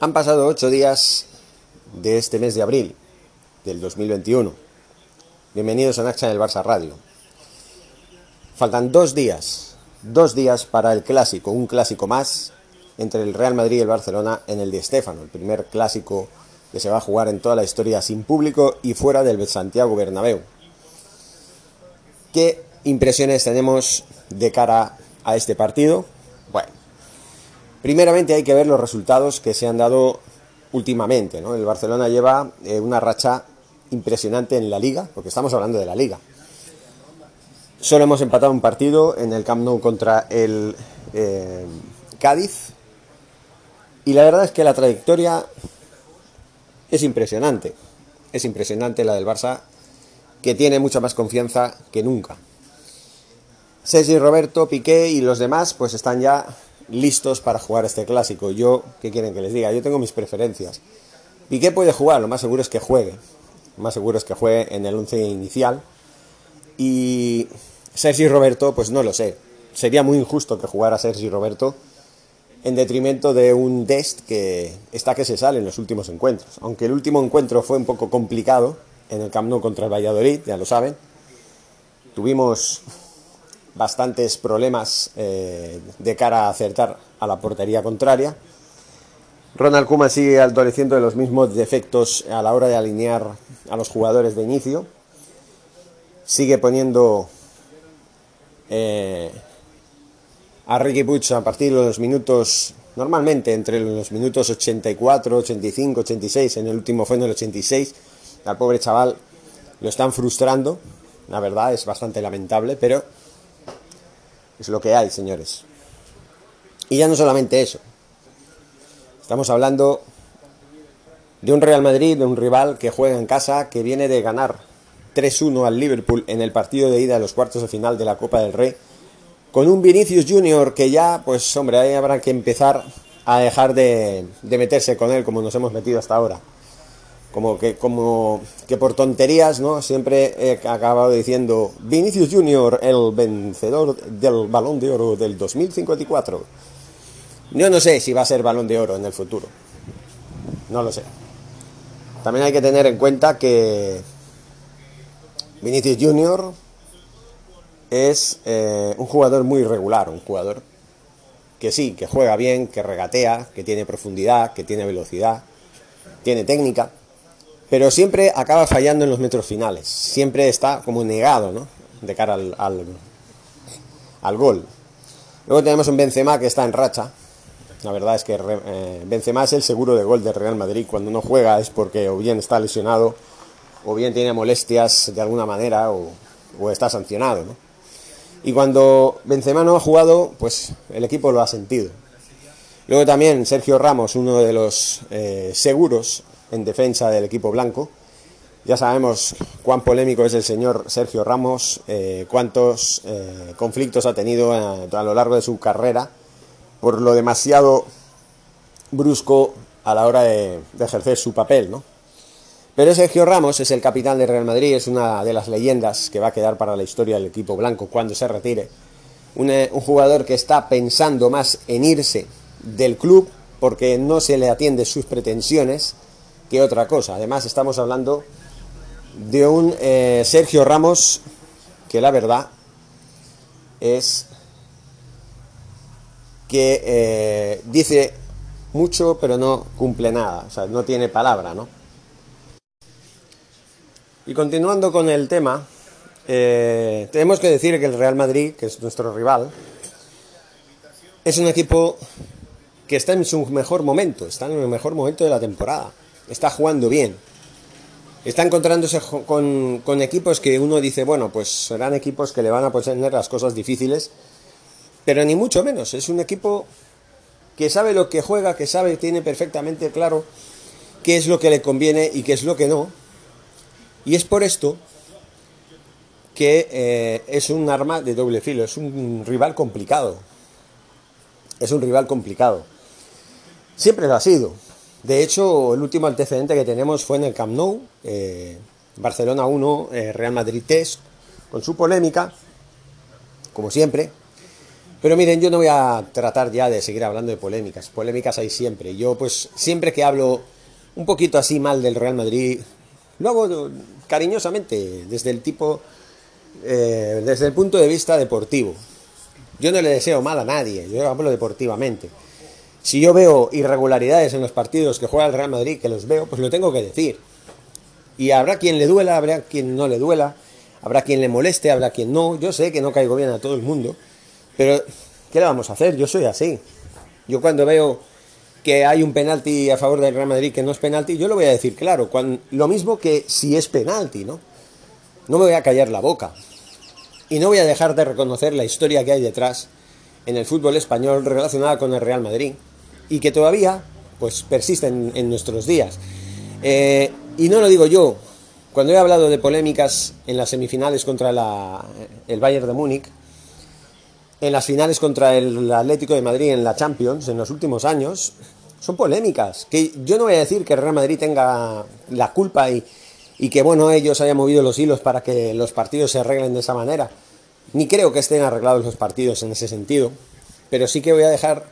Han pasado ocho días de este mes de abril del 2021. Bienvenidos a Naxa del Barça Radio. Faltan dos días, dos días para el clásico, un clásico más entre el Real Madrid y el Barcelona en el de Estéfano, el primer clásico que se va a jugar en toda la historia sin público y fuera del Santiago Bernabéu. ¿Qué impresiones tenemos de cara a este partido? Primeramente hay que ver los resultados que se han dado últimamente. El Barcelona lleva eh, una racha impresionante en la liga, porque estamos hablando de la liga. Solo hemos empatado un partido en el Camp Nou contra el eh, Cádiz. Y la verdad es que la trayectoria es impresionante. Es impresionante la del Barça, que tiene mucha más confianza que nunca. Sergi Roberto, Piqué y los demás pues están ya listos para jugar este clásico. Yo, ¿qué quieren que les diga? Yo tengo mis preferencias. Piqué puede jugar, lo más seguro es que juegue. Lo más seguro es que juegue en el 11 inicial. Y Sergi Roberto, pues no lo sé. Sería muy injusto que jugara Sergi Roberto en detrimento de un Dest que está que se sale en los últimos encuentros. Aunque el último encuentro fue un poco complicado en el Camp Nou contra el Valladolid, ya lo saben. Tuvimos bastantes problemas eh, de cara a acertar a la portería contraria. Ronald Koeman sigue adoleciendo de los mismos defectos a la hora de alinear a los jugadores de inicio. Sigue poniendo eh, a Ricky Puig a partir de los minutos, normalmente entre los minutos 84, 85, 86, en el último fue en el 86, al pobre chaval lo están frustrando, la verdad es bastante lamentable, pero es lo que hay, señores. Y ya no solamente eso. Estamos hablando de un Real Madrid, de un rival que juega en casa, que viene de ganar 3-1 al Liverpool en el partido de ida de los cuartos de final de la Copa del Rey, con un Vinicius Junior que ya, pues hombre, ahí habrá que empezar a dejar de, de meterse con él como nos hemos metido hasta ahora como que, como que por tonterías, ¿no? Siempre he acabado diciendo Vinicius Junior, el vencedor del Balón de Oro del 2054. Yo no sé si va a ser Balón de Oro en el futuro. No lo sé. También hay que tener en cuenta que Vinicius Junior es eh, un jugador muy irregular, un jugador que sí, que juega bien, que regatea, que tiene profundidad, que tiene velocidad, tiene técnica pero siempre acaba fallando en los metros finales, siempre está como negado ¿no? de cara al, al, gol. Luego tenemos un Benzema que está en racha, la verdad es que eh, Benzema es el seguro de gol del Real Madrid, cuando no juega es porque o bien está lesionado, o bien tiene molestias de alguna manera, o, está sancionado. ¿no? Y cuando Benzema no ha jugado, pues el equipo lo ha sentido. Luego también Sergio Ramos, uno de los eh, seguros en defensa del equipo blanco. Ya sabemos cuán polémico es el señor Sergio Ramos, eh, cuántos eh, conflictos ha tenido a, lo largo de su carrera por lo demasiado brusco a la hora de, ejercer su papel, ¿no? Pero Sergio Ramos es el capitán de Real Madrid, es una de las leyendas que va a quedar para la historia del equipo blanco cuando se retire. un jugador que está pensando más en irse del club porque no se le atiende sus pretensiones que otra cosa. Además, estamos hablando de un eh, Sergio Ramos que la verdad es que eh, dice mucho pero no cumple nada, o sea, no tiene palabra, ¿no? Y continuando con el tema, eh, tenemos que decir que el Real Madrid, que es nuestro rival, es un equipo que está en su mejor momento, está en el mejor momento de la temporada está jugando bien. Está encontrándose con, equipos que uno dice, bueno, pues serán equipos que le van a poner las cosas difíciles, pero ni mucho menos. Es un equipo que sabe lo que juega, que sabe, tiene perfectamente claro qué es lo que le conviene y qué es lo que no. Y es por esto que eh, es un arma de doble filo, es un rival complicado. Es un rival complicado. Siempre lo ha sido. De hecho, el último antecedente que tenemos fue en el Camp Nou, eh, Barcelona 1, eh, Real Madrid 3, con su polémica, como siempre, Pero miren, yo no voy a tratar ya de seguir hablando de polémicas. Polémicas hay siempre. Yo, pues, siempre que hablo un poquito así mal del Real Madrid, lo hago cariñosamente, desde el tipo, eh, desde el punto de vista deportivo. Yo no le deseo mal a nadie, yo hablo deportivamente. Si yo veo irregularidades en los partidos que juega el Real Madrid, que los veo, pues lo tengo que decir. Y habrá quien le duela, habrá quien no le duela, habrá quien le moleste, habrá quien no. Yo sé que no caigo bien a todo el mundo, pero ¿qué le vamos a hacer? Yo soy así. Yo cuando veo que hay un penalti a favor del Real Madrid que no es penalti, yo lo voy a decir claro, lo mismo que si es penalti, ¿no? No me voy a callar la boca. Y no voy a dejar de reconocer la historia que hay detrás en el fútbol español relacionada con el Real Madrid y que todavía pues persiste en, nuestros días. Eh, y no lo digo yo, cuando he hablado de polémicas en las semifinales contra el Bayern de Múnich, en las finales contra el Atlético de Madrid en la Champions en los últimos años, son polémicas. Que yo no voy a decir que Real Madrid tenga la culpa y, y que bueno, ellos hayan movido los hilos para que los partidos se arreglen de esa manera. Ni creo que estén arreglados los partidos en ese sentido. Pero sí que voy a dejar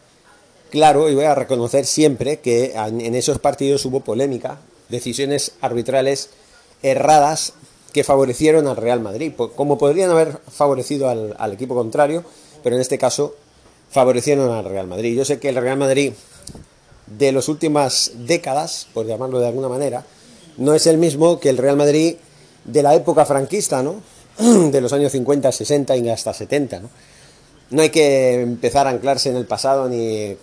claro y voy a reconocer siempre que en esos partidos hubo polémica, decisiones arbitrales erradas que favorecieron al Real Madrid, como podrían haber favorecido al, equipo contrario, pero en este caso favorecieron al Real Madrid. Yo sé que el Real Madrid de las últimas décadas, por llamarlo de alguna manera, no es el mismo que el Real Madrid de la época franquista, ¿no? De los años 50, 60 y hasta 70, ¿no? No hay que empezar a anclarse en el pasado ni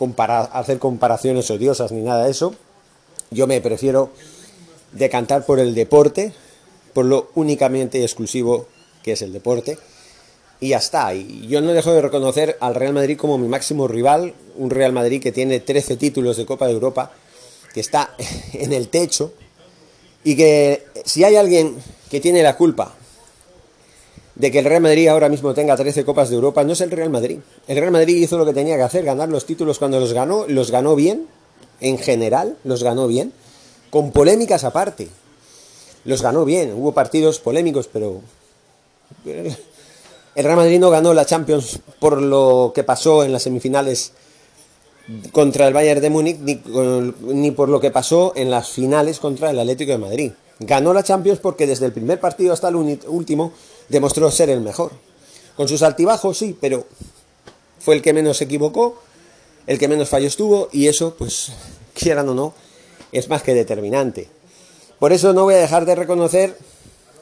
hacer comparaciones odiosas ni nada de eso. Yo me prefiero decantar por el deporte, por lo únicamente exclusivo que es el deporte. Y ya está. Yo no dejo de reconocer al Real Madrid como mi máximo rival, un Real Madrid que tiene 13 títulos de Copa de Europa, que está en el techo y que si hay alguien que tiene la culpa de que el Real Madrid ahora mismo tenga 13 Copas de Europa, no es el Real Madrid. El Real Madrid hizo lo que tenía que hacer, ganar los títulos cuando los ganó, los ganó bien, en general, los ganó bien, con polémicas aparte. Los ganó bien, hubo partidos polémicos, pero el Real Madrid no ganó la Champions por lo que pasó en las semifinales contra el Bayern de Múnich, ni, ni por lo que pasó en las finales contra el Atlético de Madrid. Ganó la Champions porque desde el primer partido hasta el último demostró ser el mejor. Con sus altibajos, sí, pero fue el que menos se equivocó, el que menos fallos tuvo y eso, pues, quieran o no, es más que determinante. Por eso no voy a dejar de reconocer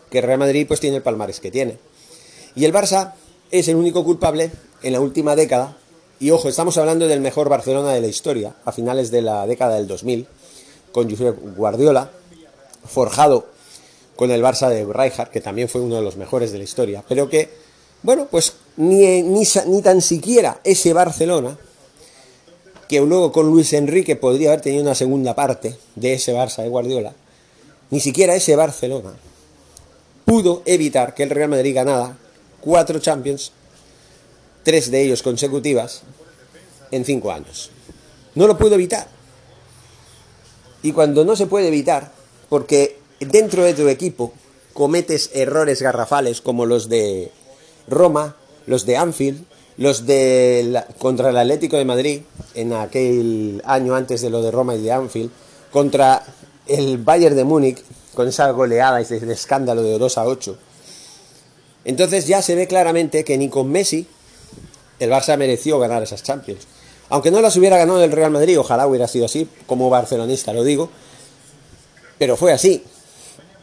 que Real Madrid pues tiene el palmarés que tiene. Y el Barça es el único culpable en la última década. Y ojo, estamos hablando del mejor Barcelona de la historia, a finales de la década del 2000, con Josep Guardiola, forjado con el Barça de Rijkaard, que también fue uno de los mejores de la historia, pero que, bueno, pues ni, ni, ni tan siquiera ese Barcelona, que luego con Luis Enrique podría haber tenido una segunda parte de ese Barça de Guardiola, ni siquiera ese Barcelona pudo evitar que el Real Madrid ganara cuatro Champions, tres de ellos consecutivas, en cinco años. No lo pudo evitar. Y cuando no se puede evitar, porque dentro de tu equipo cometes errores garrafales como los de Roma, los de Anfield, los de contra el Atlético de Madrid en aquel año antes de lo de Roma y de Anfield, contra el Bayern de Múnich con esa goleada y ese escándalo de 2 a 8. Entonces ya se ve claramente que ni con Messi el Barça mereció ganar esas Champions. Aunque no las hubiera ganado el Real Madrid, ojalá hubiera sido así, como barcelonista lo digo, pero fue así.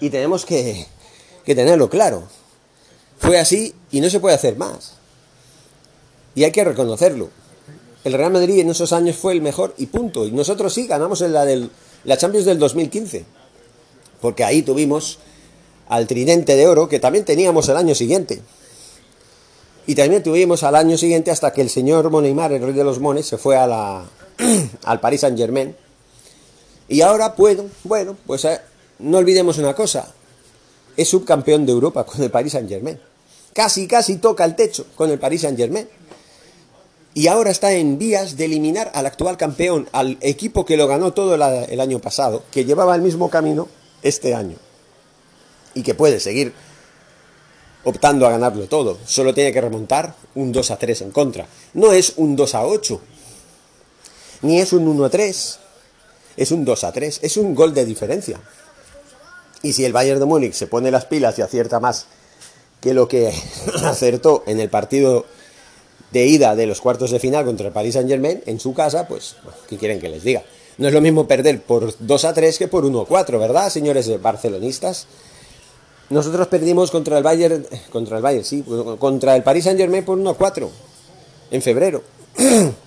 Y tenemos que, tenerlo claro. Fue así y no se puede hacer más. Y hay que reconocerlo. El Real Madrid en esos años fue el mejor y punto. Y nosotros sí ganamos en la, del, la Champions del 2015. Porque ahí tuvimos al tridente de oro que también teníamos el año siguiente. Y también tuvimos al año siguiente hasta que el señor Moneymar, el rey de los mones, se fue a la, al Paris Saint Germain y ahora puedo, bueno, pues eh, no olvidemos una cosa, es subcampeón de Europa con el Paris Saint Germain. Casi, casi toca el techo con el Paris Saint Germain. Y ahora está en vías de eliminar al actual campeón, al equipo que lo ganó todo el año pasado, que llevaba el mismo camino este año. Y que puede seguir optando a ganarlo todo. Solo tiene que remontar un 2 a 3 en contra. No es un 2 a 8, ni es un 1 a 3, es un 2 a 3, es un gol de diferencia. Y si el Bayern de Múnich se pone las pilas y acierta más que lo que acertó en el partido de ida de los cuartos de final contra el Paris Saint Germain en su casa, pues, ¿qué quieren que les diga? No es lo mismo perder por 2 a 3 que por 1 a 4, ¿verdad, señores barcelonistas? Nosotros perdimos contra el Bayern, contra el Bayern, sí, contra el Paris Saint Germain por 1 a 4 en febrero.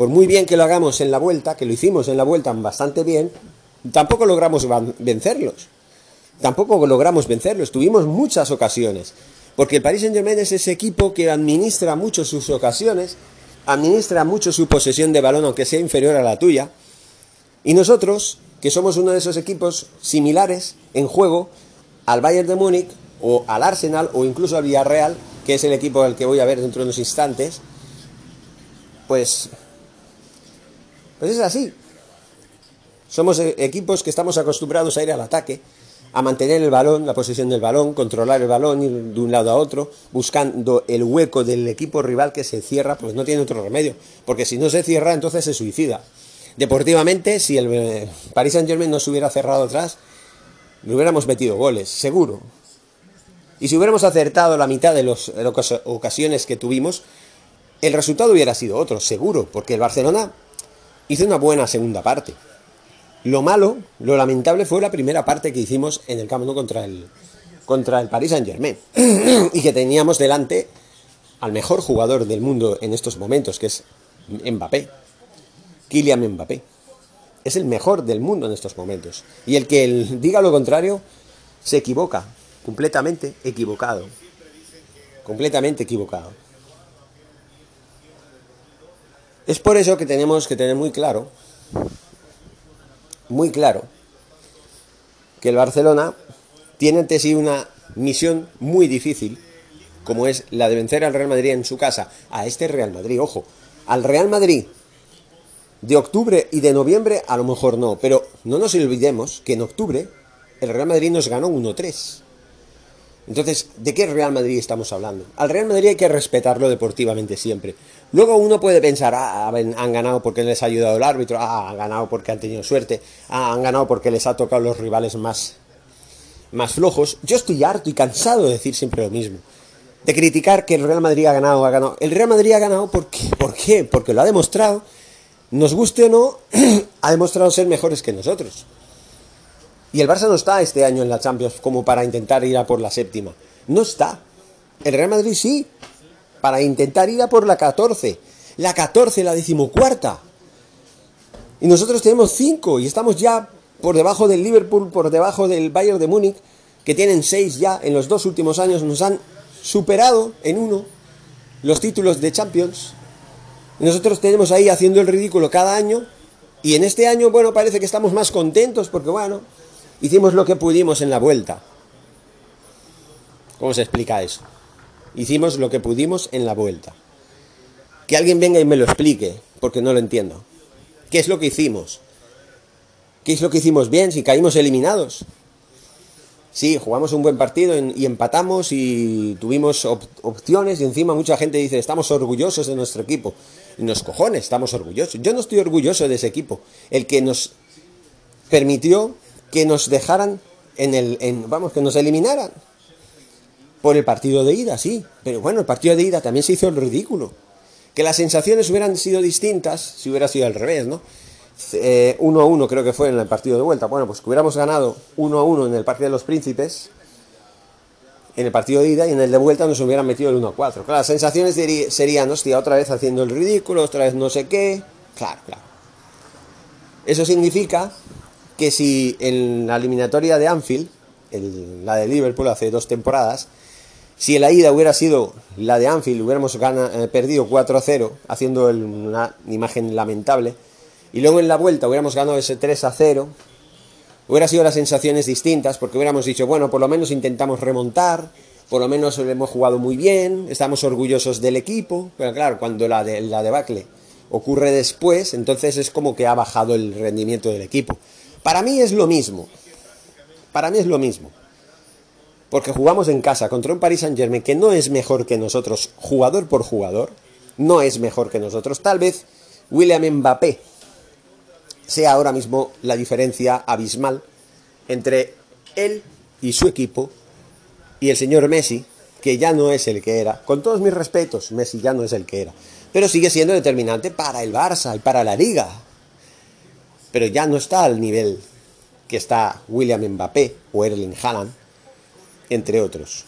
por muy bien que lo hagamos en la vuelta, que lo hicimos en la vuelta bastante bien, tampoco logramos vencerlos. Tampoco logramos vencerlos. Tuvimos muchas ocasiones. Porque el Paris Saint Germain es ese equipo que administra mucho sus ocasiones, administra mucho su posesión de balón, aunque sea inferior a la tuya. Y nosotros, que somos uno de esos equipos similares en juego al Bayern de Múnich, o al Arsenal, o incluso al Villarreal, que es el equipo al que voy a ver dentro de unos instantes, pues, pues es así. Somos e-, equipos que estamos acostumbrados a ir al ataque, a mantener el balón, la posesión del balón, controlar el balón, ir de un lado a otro, buscando el hueco del equipo rival que se cierra, pues no tiene otro remedio, porque si no se cierra, entonces se suicida. Deportivamente, si el eh, Paris Saint Germain no se hubiera cerrado atrás, le hubiéramos metido goles, seguro. Y si hubiéramos acertado la mitad de las ocasiones que tuvimos, el resultado hubiera sido otro, seguro, porque el Barcelona hizo una buena segunda parte. Lo malo, lo lamentable fue la primera parte que hicimos en el Camp Nou contra el, contra el Paris Saint Germain. y que teníamos delante al mejor jugador del mundo en estos momentos, que es Mbappé. Kylian Mbappé. Es el mejor del mundo en estos momentos. Y el que diga lo contrario se equivoca. Completamente equivocado. Completamente equivocado. Es por eso que tenemos que tener muy claro muy claro que el Barcelona tiene ante sí una misión muy difícil, como es la de vencer al Real Madrid en su casa, a este Real Madrid, ojo, al Real Madrid de octubre y de noviembre a lo mejor no, pero no nos olvidemos que en octubre el Real Madrid nos ganó 1-3. Entonces, ¿de qué Real Madrid estamos hablando? Al Real Madrid hay que respetarlo deportivamente siempre. Luego uno puede pensar, ah, han ganado porque les ha ayudado el árbitro, ah, han ganado porque han tenido suerte, ah, han ganado porque les ha tocado los rivales más, más flojos. Yo estoy harto y cansado de decir siempre lo mismo. De criticar que el Real Madrid ha ganado, ha ganado. El Real Madrid ha ganado porque, ¿por qué? Porque lo ha demostrado, nos guste o no, ha demostrado ser mejores que nosotros. Y el Barça no está este año en la Champions como para intentar ir a por la séptima. No está. El Real Madrid sí. Para intentar ir a por la 14. La 14, la decimocuarta. Y nosotros tenemos 5 y estamos ya por debajo del Liverpool, por debajo del Bayern de Múnich, que tienen 6 ya en los dos últimos años. Nos han superado en uno los títulos de Champions. Y nosotros tenemos ahí haciendo el ridículo cada año. Y en este año, bueno, parece que estamos más contentos porque, bueno, Hicimos lo que pudimos en la vuelta. ¿Cómo se explica eso? Hicimos lo que pudimos en la vuelta. Que alguien venga y me lo explique, porque no lo entiendo. ¿Qué es lo que hicimos? ¿Qué es lo que hicimos bien si caímos eliminados? Sí, jugamos un buen partido y empatamos y tuvimos opciones y encima mucha gente dice, estamos orgullosos de nuestro equipo. Y nos cojones, estamos orgullosos. Yo no estoy orgulloso de ese equipo. El que nos permitió que nos dejaran en el, vamos, que nos eliminaran por el partido de ida, sí, pero bueno, el partido de ida también se hizo el ridículo. Que las sensaciones hubieran sido distintas si hubiera sido al revés, ¿no? Eh, uno a uno creo que fue en el partido de vuelta. Bueno, pues que hubiéramos ganado uno a uno en el partido de los príncipes, en el partido de ida, y en el de vuelta nos hubieran metido el 1 a 4. Claro, las sensaciones serían, hostia, otra vez haciendo el ridículo, otra vez no sé qué. Claro, claro. Eso significa que si en la eliminatoria de Anfield, la de Liverpool hace dos temporadas, si la ida hubiera sido la de Anfield, hubiéramos eh, perdido 4-0, haciendo una imagen lamentable, y luego en la vuelta hubiéramos ganado ese 3-0, hubiera sido las sensaciones distintas, porque hubiéramos dicho, bueno, por lo menos intentamos remontar, por lo menos hemos jugado muy bien, estamos orgullosos del equipo, pero claro, cuando la, de, la debacle ocurre después, entonces es como que ha bajado el rendimiento del equipo. Para mí es lo mismo. Para mí es lo mismo. porque jugamos en casa contra un Paris Saint Germain que no es mejor que nosotros, jugador por jugador, no es mejor que nosotros. Tal vez William Mbappé sea ahora mismo la diferencia abismal entre él y su equipo y el señor Messi, que ya no es el que era. Con todos mis respetos, Messi ya no es el que era. Pero sigue siendo determinante para el Barça y para la liga. Pero ya no está al nivel que está William Mbappé o Erling Haaland, entre otros.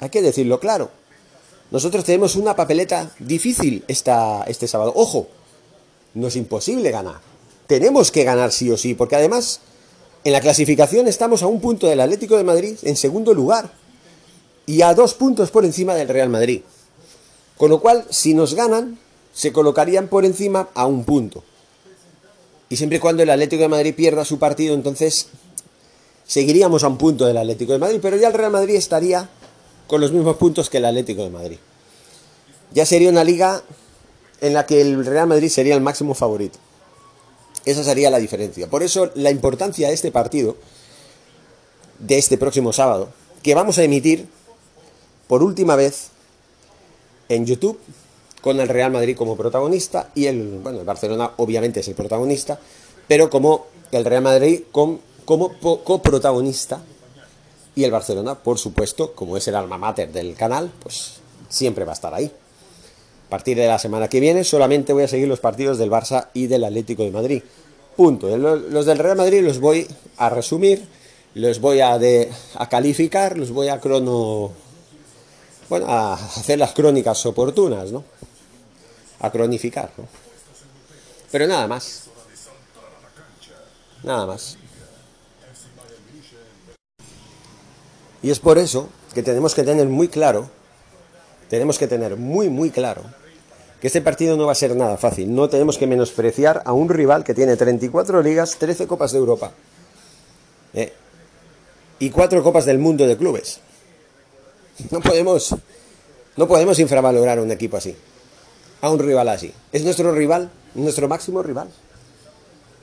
Hay que decirlo claro. Nosotros tenemos una papeleta difícil esta, este sábado. Ojo, no es imposible ganar. Tenemos que ganar sí o sí, porque además en la clasificación estamos a un punto del Atlético de Madrid en segundo lugar y a dos puntos por encima del Real Madrid. Con lo cual, si nos ganan, se colocarían por encima a un punto. Y siempre y cuando el Atlético de Madrid pierda su partido, entonces seguiríamos a un punto del Atlético de Madrid, pero ya el Real Madrid estaría con los mismos puntos que el Atlético de Madrid. Ya sería una liga en la que el Real Madrid sería el máximo favorito. Esa sería la diferencia. Por eso la importancia de este partido, de este próximo sábado, que vamos a emitir por última vez en YouTube con el Real Madrid como protagonista y el, bueno, el Barcelona obviamente es el protagonista, pero como el Real Madrid con, como coprotagonista y el Barcelona, por supuesto, como es el alma mater del canal, pues siempre va a estar ahí. A partir de la semana que viene solamente voy a seguir los partidos del Barça y del Atlético de Madrid. Punto. Los del Real Madrid los voy a resumir, los voy a, a calificar, los voy a crono... Bueno, a hacer las crónicas oportunas, ¿no? A cronificar. Pero nada más. Nada más. Y es por eso que tenemos que tener muy claro, tenemos que tener muy, muy claro que este partido no va a ser nada fácil. No tenemos que menospreciar a un rival que tiene 34 ligas, 13 Copas de Europa eh, y 4 Copas del Mundo de Clubes. No podemos, no podemos infravalorar a un equipo así, a un rival así. Es nuestro rival, nuestro máximo rival.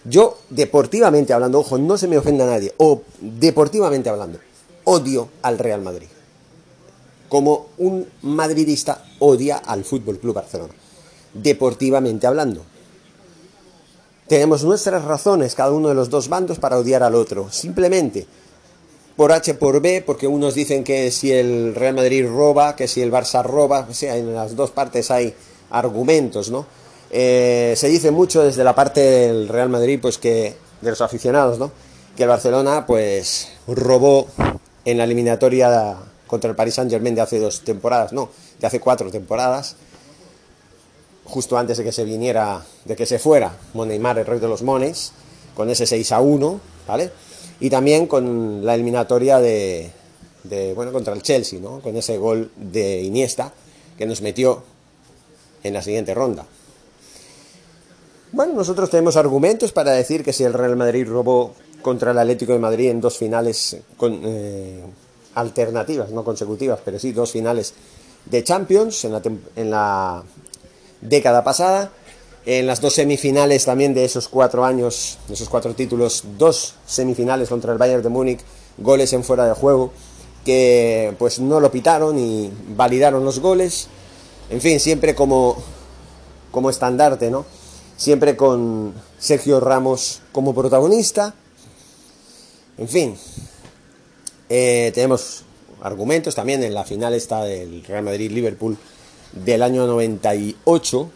Yo, deportivamente hablando, ojo, no se me ofenda a nadie, o deportivamente hablando, odio al Real Madrid. Como un madridista odia al Fútbol Club Barcelona deportivamente hablando. Tenemos nuestras razones, cada uno de los dos bandos, para odiar al otro. Simplemente por H por B, porque unos dicen que si el Real Madrid roba, que si el Barça roba, o sea, en las dos partes hay argumentos, ¿no? Eh, se dice mucho desde la parte del Real Madrid, pues que, de los aficionados, ¿no? Que el Barcelona, pues, robó en la eliminatoria contra el Paris Saint Germain de hace dos temporadas, no, de hace cuatro temporadas, justo antes de que se viniera, de que se fuera Moneymar, el rey de los mones, con ese 6 a 1, ¿vale? Y también con la eliminatoria de, de, bueno, contra el Chelsea, ¿no? Con ese gol de Iniesta que nos metió en la siguiente ronda. Bueno, nosotros tenemos argumentos para decir que si el Real Madrid robó contra el Atlético de Madrid en dos finales eh, alternativas, no consecutivas, pero sí dos finales de Champions en la, en la década pasada. En las dos semifinales también de esos cuatro años, de esos cuatro títulos, dos semifinales contra el Bayern de Múnich, goles en fuera de juego, que pues no lo pitaron y validaron los goles. En fin, siempre como, como estandarte, ¿no? Siempre con Sergio Ramos como protagonista. En fin, eh, tenemos argumentos también en la final esta del Real Madrid-Liverpool del año 98,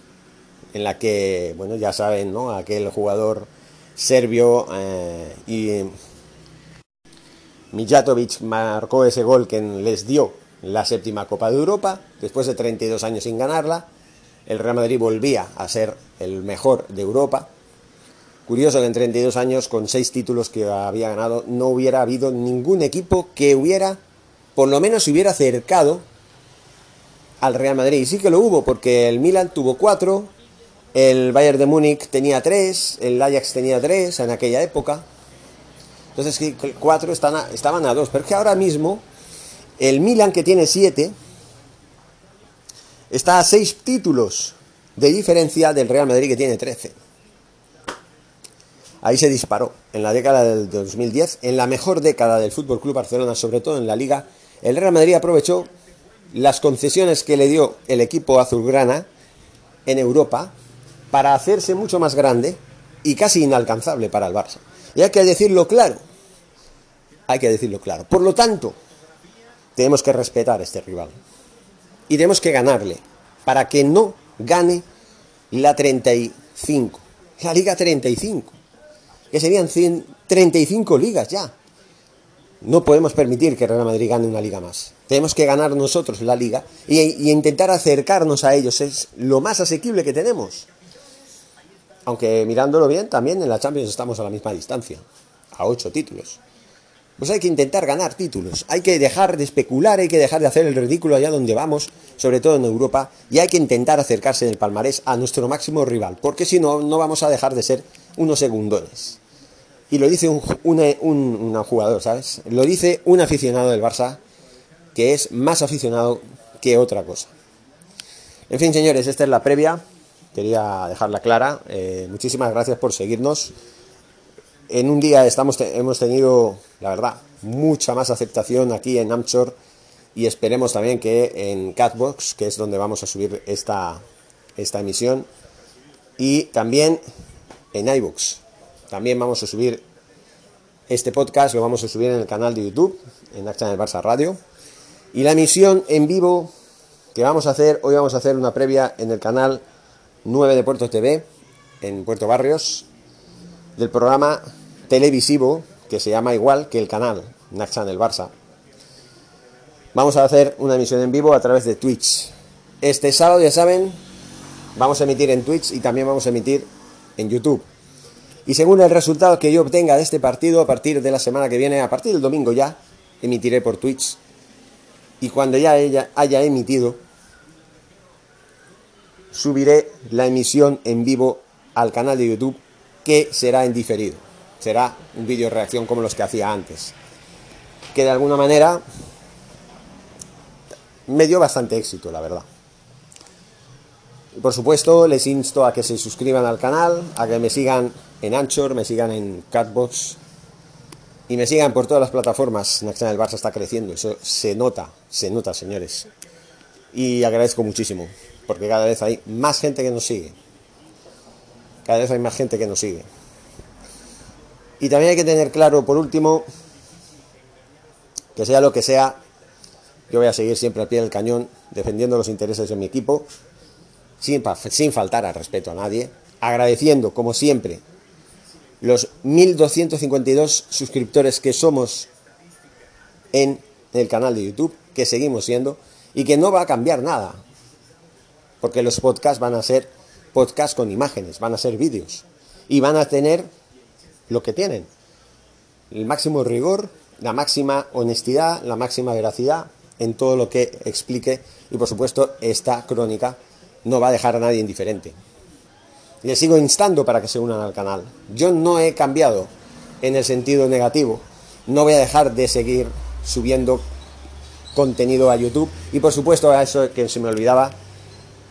en la que, bueno, ya saben, ¿no? Aquel jugador serbio eh, y Mijatovic marcó ese gol que les dio la séptima Copa de Europa, después de 32 años sin ganarla, el Real Madrid volvía a ser el mejor de Europa. Curioso que en 32 años, con seis títulos que había ganado, no hubiera habido ningún equipo que hubiera, por lo menos, se hubiera acercado al Real Madrid. Y sí que lo hubo, porque el Milan tuvo cuatro, el Bayern de Múnich tenía tres, el Ajax tenía tres en aquella época. Entonces, cuatro estaban a dos. Pero es que ahora mismo, el Milan, que tiene siete, está a seis títulos de diferencia del Real Madrid, que tiene trece. Ahí se disparó, en la década del 2010, en la mejor década del Fútbol Club Barcelona, sobre todo en la Liga, el Real Madrid aprovechó las concesiones que le dio el equipo azulgrana en Europa para hacerse mucho más grande y casi inalcanzable para el Barça. Y hay que decirlo claro. Hay que decirlo claro. Por lo tanto, tenemos que respetar a este rival. Y tenemos que ganarle para que no gane la 35. La Liga 35 que serían 135 ligas ya. No podemos permitir que Real Madrid gane una liga más. Tenemos que ganar nosotros la liga y, intentar acercarnos a ellos. Es lo más asequible que tenemos. Aunque mirándolo bien, también en la Champions estamos a la misma distancia, a 8 títulos. Pues hay que intentar ganar títulos, hay que dejar de especular, hay que dejar de hacer el ridículo allá donde vamos, sobre todo en Europa, y hay que intentar acercarse en el palmarés a nuestro máximo rival, porque si no, no vamos a dejar de ser unos segundones y lo dice un, un, jugador, ¿sabes? Lo dice un aficionado del Barça que es más aficionado que otra cosa. En fin, señores, esta es la previa. Quería dejarla clara. Eh, muchísimas gracias por seguirnos. En un día estamos hemos tenido, la verdad, mucha más aceptación aquí en Amchor y esperemos también que en Catbox, que es donde vamos a subir esta, esta emisión, y también en iBooks. También vamos a subir este podcast, lo vamos a subir en el canal de YouTube, en Acción del Barça Radio. Y la emisión en vivo que vamos a hacer, hoy vamos a hacer una previa en el canal 9 de Puerto TV, en Puerto Barrios, del programa televisivo que se llama igual que el canal Naxan del Barça. Vamos a hacer una emisión en vivo a través de Twitch. Este sábado, ya saben, vamos a emitir en Twitch y también vamos a emitir en YouTube. Y según el resultado que yo obtenga de este partido, a partir de la semana que viene, a partir del domingo ya, emitiré por Twitch. Y cuando ya haya emitido, subiré la emisión en vivo al canal de YouTube, que será en diferido. Será un vídeo reacción como los que hacía antes. Que de alguna manera me dio bastante éxito, la verdad. Y por supuesto, les insto a que se suscriban al canal, a que me sigan en Anchor, me sigan en Catbox y me sigan por todas las plataformas. Nacional del Barça está creciendo, eso se nota, se nota, señores. Y agradezco muchísimo, porque cada vez hay más gente que nos sigue. Cada vez hay más gente que nos sigue. Y también hay que tener claro, por último, que sea lo que sea, yo voy a seguir siempre al pie del cañón, defendiendo los intereses de mi equipo, sin, sin faltar al respeto a nadie, agradeciendo, como siempre, los 1.252 suscriptores que somos en el canal de YouTube, que seguimos siendo, y que no va a cambiar nada, porque los podcasts van a ser podcasts con imágenes, van a ser vídeos, y van a tener lo que tienen, el máximo rigor, la máxima honestidad, la máxima veracidad en todo lo que explique, y por supuesto esta crónica no va a dejar a nadie indiferente les sigo instando para que se unan al canal. Yo no he cambiado en el sentido negativo. No voy a dejar de seguir subiendo contenido a YouTube. Y por supuesto, a eso que se me olvidaba,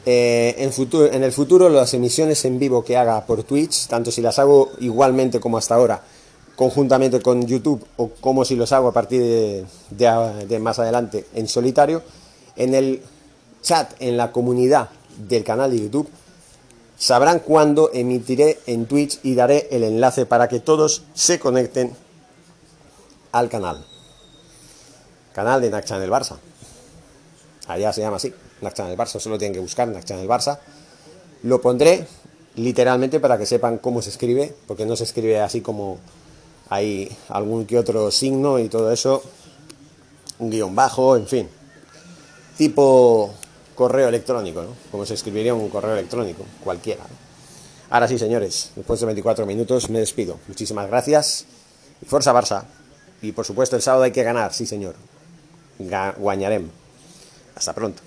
eh, en, futuro, en el futuro las emisiones en vivo que haga por Twitch, tanto si las hago igualmente como hasta ahora, conjuntamente con YouTube, o como si los hago a partir de, de más adelante en solitario, en el chat, en la comunidad del canal de YouTube, sabrán cuándo emitiré en Twitch y daré el enlace para que todos se conecten al canal. Canal de Naxan el Barça. Allá se llama así, Naxan el Barça, solo tienen que buscar Naxan el Barça. Lo pondré literalmente para que sepan cómo se escribe, porque no se escribe así como hay algún que otro signo y todo eso, un guion bajo, en fin. Tipo correo electrónico, ¿no? Como se escribiría un correo electrónico, cualquiera. Ahora sí, señores, después de 24 minutos me despido. Muchísimas gracias y fuerza Barça. Y por supuesto el sábado hay que ganar, sí señor. Guañaremos. Hasta pronto.